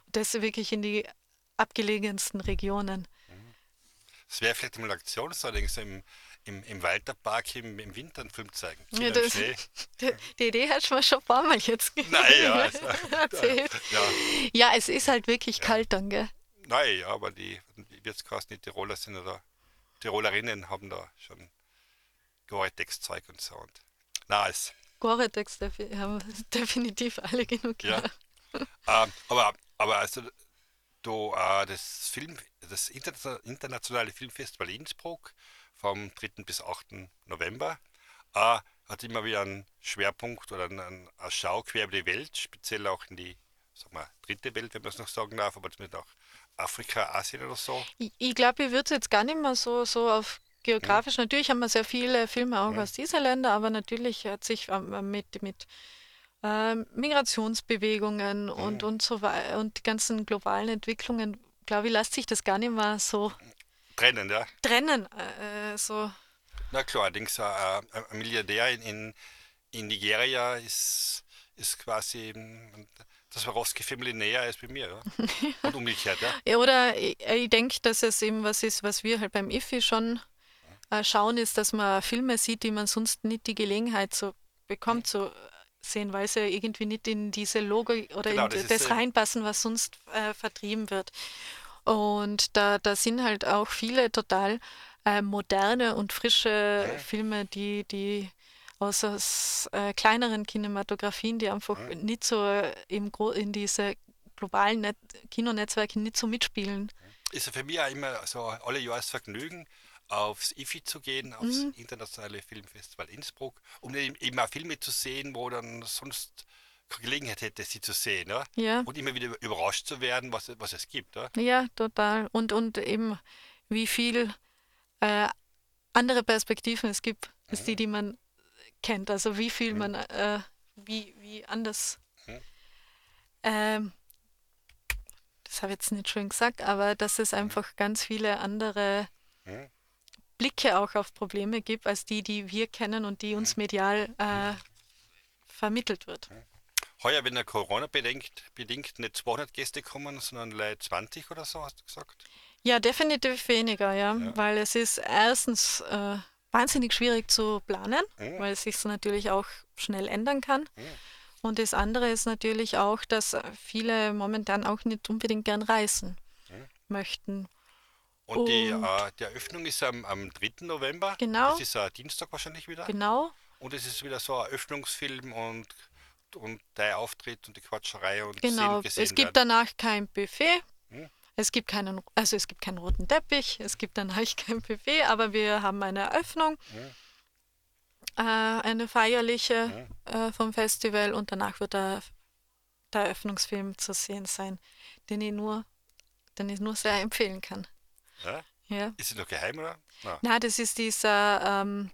Das wirklich in die abgelegensten Regionen. Es wäre vielleicht mal Aktion, so allerdings im, im, im Walterpark im, im Winter einen Film zeigen. Ja, das-. Die, die Idee du mir schon ein paar Mal jetzt ge- Nein, ja, also, erzählt. ja, Ja, es ist halt wirklich kalt dann, gell? nein, ja, aber die, die Wirtskasten, die Tiroler sind oder Tirolerinnen haben da schon Gore-Tex-Zeug und so. Und, es, Gore-Tex haben definitiv alle genug. Ja. Ähm, aber, aber also du, äh, das Film, das Interna internationale Filmfestival Innsbruck vom 3. bis 8. November äh, hat immer wieder einen Schwerpunkt oder einen, einen, eine Schau quer über die Welt, speziell auch in die sag mal, dritte Welt, wenn man es noch sagen darf, aber zumindest auch Afrika, Asien oder so. Ich, ich glaube, ich würde es jetzt gar nicht mehr so, so auf geografisch. Natürlich haben wir sehr viele Filme auch aus diesen Ländern, aber natürlich hat sich ähm, mit, mit ähm, Migrationsbewegungen und, und so weiter und die ganzen globalen Entwicklungen, glaube ich, lässt sich das gar nicht mehr so Trennen, ja. trennen. Äh, so. Na klar, allerdings äh, ein Milliardär in, in, in Nigeria ist, ist quasi ähm, das Warowski-Family näher als bei mir. Ja? Und umgekehrt, ja. Ja, oder ich, ich denke, dass es eben was ist, was wir halt beim IFI schon äh, schauen, ist, dass man Filme sieht, die man sonst nicht die Gelegenheit so bekommt zu sehen, weil sie irgendwie nicht in diese Logo oder Genau, in das das, äh, reinpassen, was sonst äh, vertrieben wird. Und da, da sind halt auch viele total äh, moderne und frische Filme, die, die aus, aus äh, kleineren Kinematografien, die einfach nicht so im Gro in diese globalen Net Kinonetzwerke nicht so mitspielen. Ist ja für mich auch immer so alle Jahres Vergnügen, aufs IFI zu gehen, aufs Mhm. Internationale Filmfestival Innsbruck, um eben auch Filme zu sehen, wo dann sonst keine Gelegenheit hätte, sie zu sehen. Ja? Ja. Und immer wieder überrascht zu werden, was, was es gibt. Ja? Ja, total. Und, und eben, wie viel äh, andere Perspektiven es gibt, als die, die man kennt. Also wie viel man, äh, wie, wie anders. Ähm, das habe ich jetzt nicht schön gesagt, aber dass es einfach ganz viele andere Mhm. Blicke auch auf Probleme gibt, als die, die wir kennen und die uns medial äh, vermittelt wird. Heuer, wenn der Corona bedingt, bedingt nicht 200 Gäste kommen, sondern leider 20 oder so, hast du gesagt? Ja, definitiv weniger, ja, weil es ist erstens äh, wahnsinnig schwierig zu planen, Mhm. weil es sich natürlich auch schnell ändern kann. Und das andere ist natürlich auch, dass viele momentan auch nicht unbedingt gern reisen möchten. Und die, Und- äh, die Eröffnung ist am, am 3. November. Genau. Das ist ein Dienstag wahrscheinlich wieder. Genau, Und es ist wieder so ein Eröffnungsfilm und, und der Auftritt und die Quatscherei und genau. Es gibt werden. danach kein Buffet. Hm. Es gibt keinen, also es gibt keinen roten Teppich, es gibt danach kein Buffet, aber wir haben eine Eröffnung, Hm. äh, eine feierliche äh, vom Festival und danach wird der, der Eröffnungsfilm zu sehen sein, den ich nur, den ich nur sehr empfehlen kann. Ja? Ja. Ist es noch geheim oder? Na. Na, das ist dieser, ähm,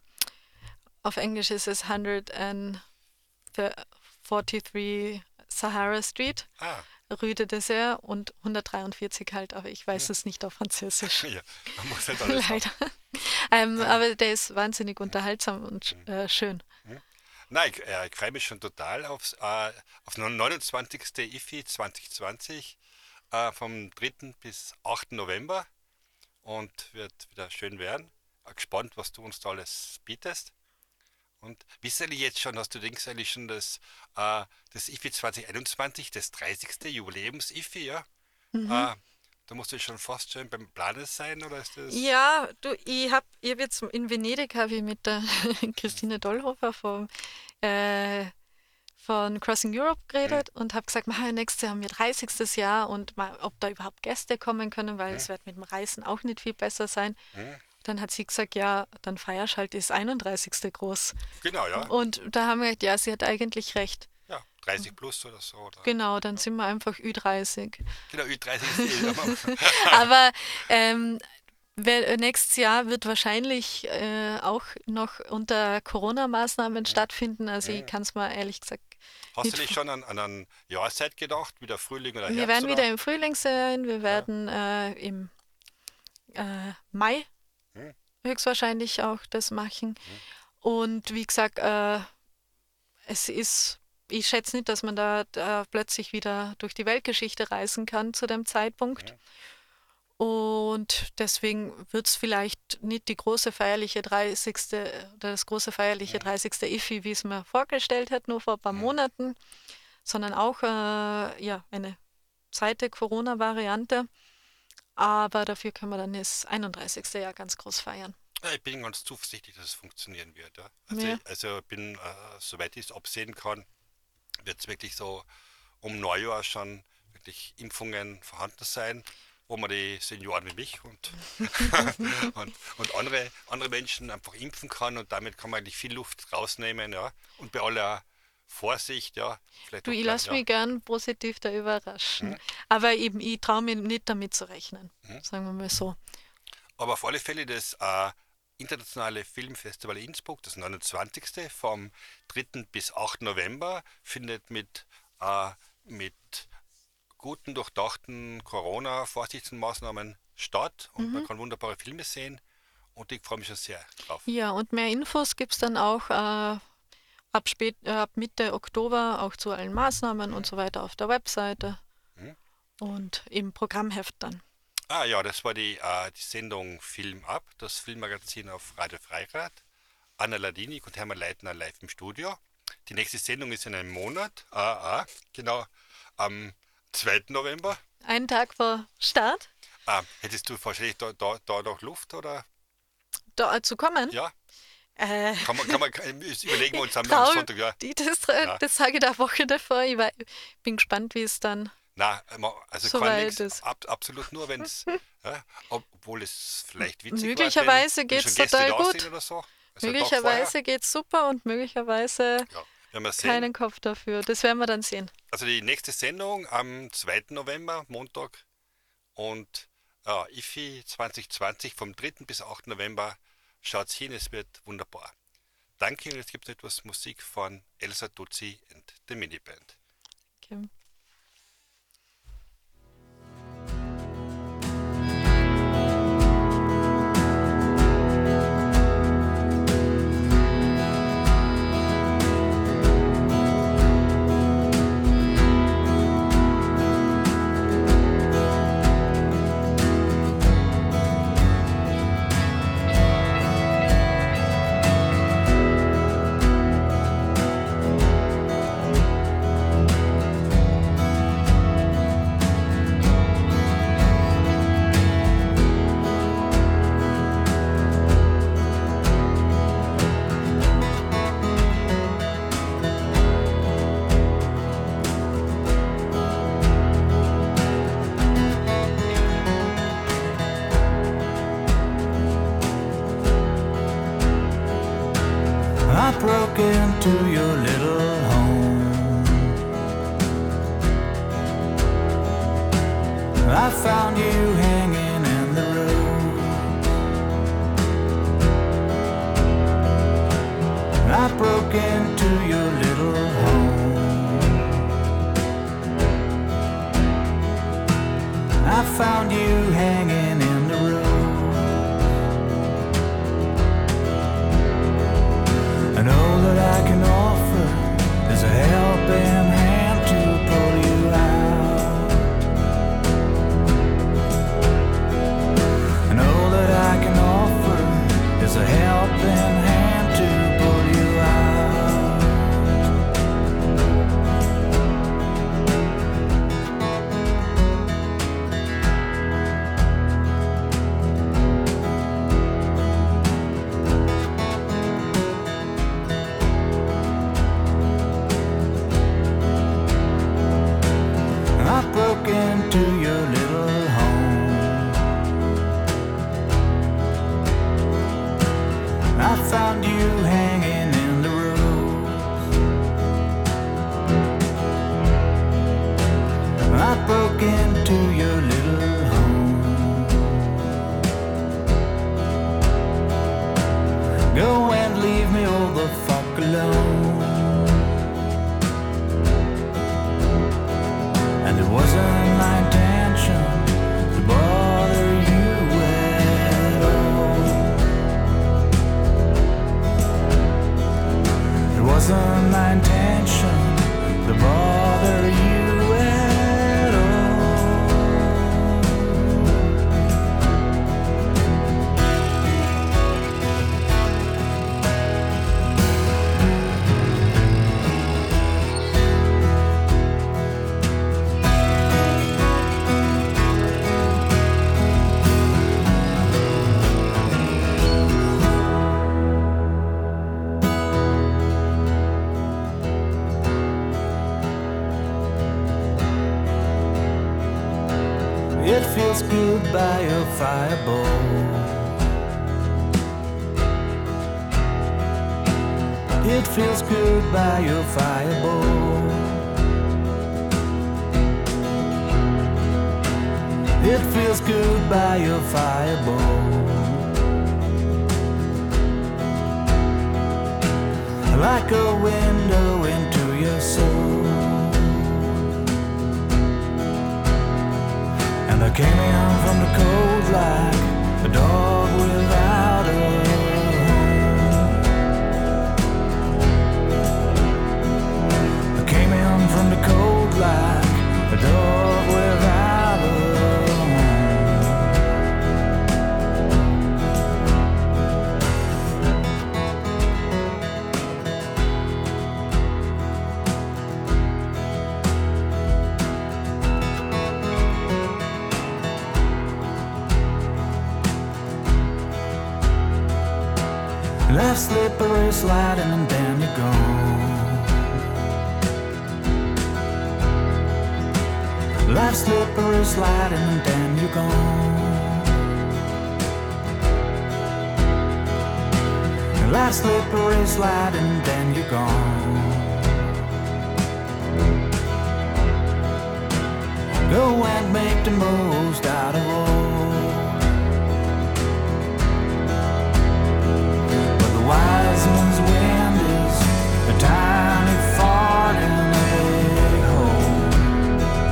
auf Englisch ist es 143 Sahara Street, Ah, Rue de Dessert und 143 halt, aber ich weiß es nicht auf Französisch. ja, man muss nicht alles. Leider. ähm, aber der ist wahnsinnig unterhaltsam und Mhm. äh, schön. Nein, ich, äh, ich freue mich schon total aufs, äh, auf den 29. IFI 2020 äh, vom 3. bis 8. November und wird wieder schön werden. Gespannt, was du uns da alles bietest. Und wisst ihr jetzt schon, hast du denkst eigentlich schon das, äh, das IFI 2021, das 30. Jubiläums-IFI, ja? Äh, da musst du schon fast schon beim Planen sein, oder ist das? Ja, du, ich habe ich hab jetzt in Venedig habe ich mit der Christine Dollhofer vom, äh, von Crossing Europe geredet und habe gesagt, "Ma, nächstes Jahr haben wir 30. Jahr und mal, ob da überhaupt Gäste kommen können, weil es wird mit dem Reisen auch nicht viel besser sein. Dann hat sie gesagt, ja, dann feierst halt das 31. groß. Genau, ja. Und da haben wir gesagt, ja, sie hat eigentlich recht. Ja, 30 plus oder so. Oder? Genau, dann sind wir einfach Ü30. Genau, Ü30 ist eh. Aber ähm, wer- nächstes Jahr wird wahrscheinlich äh, auch noch unter Corona-Maßnahmen stattfinden. Also ich kann es mir ehrlich gesagt Hast du nicht schon an, an eine Jahreszeit gedacht? Wieder Frühling oder Herbst? Wir werden oder? wieder im Frühling sein, wir werden äh, im äh, Mai Hm. höchstwahrscheinlich auch das machen. Und wie gesagt, äh, es ist, ich schätze nicht, dass man da, da plötzlich wieder durch die Weltgeschichte reisen kann zu dem Zeitpunkt. Und deswegen wird es vielleicht nicht die große feierliche 30. oder das große feierliche 30. IFI, wie es mir vorgestellt hat, nur vor ein paar Monaten, sondern auch äh, ja, eine zweite Corona-Variante. Aber dafür können wir dann das 31. Jahr ganz groß feiern. Ja, ich bin ganz zuversichtlich, dass es funktionieren wird. Ja. Also, Ja. ich, also ich bin, äh, soweit ich es absehen kann, wird es wirklich so um Neujahr schon wirklich Impfungen vorhanden sein, wo man die Senioren wie mich und, und, und andere, andere Menschen einfach impfen kann und damit kann man eigentlich viel Luft rausnehmen. Ja. Und bei aller Vorsicht, ja. Vielleicht Du, ich lasse ja. mich gern positiv da überraschen. Aber eben, ich traue mir nicht damit zu rechnen, sagen wir mal so. Aber auf alle Fälle das äh, internationale Filmfestival Innsbruck, das 29. vom 3. bis 8. November, findet mit, äh, mit guten, durchdachten Corona-Vorsichtsmaßnahmen statt und man kann wunderbare Filme sehen und ich freue mich schon sehr drauf. Ja, und mehr Infos gibt es dann auch äh, ab, spät, äh, ab Mitte Oktober auch zu allen Maßnahmen und so weiter auf der Webseite und im Programmheft dann. Ah ja, das war die, äh, die Sendung Film ab, das Filmmagazin auf Radio Freirad. Anna Ladini und Hermann Leitner live im Studio. Die nächste Sendung ist in einem Monat, ah, ah, genau, am 2. November. Einen Tag vor Start Ah, hättest du wahrscheinlich da, da, da noch Luft oder? da zu kommen. Ja, Äh, kann man, kann man, überlegen wir uns am, Sonntag, ja. die, das, äh, das sage ich der Woche davor. Ich wei- bin gespannt, wie es dann. Na, also So kann nichts, ab, absolut nur, wenn es, ja, ob- obwohl es vielleicht witzig Möglicherweise war, schon Gäste total da gut. so. Also möglicherweise geht es super und möglicherweise Ja. Keinen Kopf dafür. Das werden wir dann sehen. Also die nächste Sendung am 2. November, Montag. Und ja, IFI 2020 vom 3. bis 8. November. Schaut's hin, es wird wunderbar. Danke und jetzt gibt es etwas Musik von Elsa Duzzi und der Miniband. Okay. to your but I can It feels good by a fireball. It feels good by your fireball. It feels good by your fireball. Like a window into your soul. I came in from the cold like a dog without a home. I came in from the cold like a dog slippery sliding and then you're gone. Left slippery sliding and then you're gone. Left slippery sliding and then you're gone. Go and make the move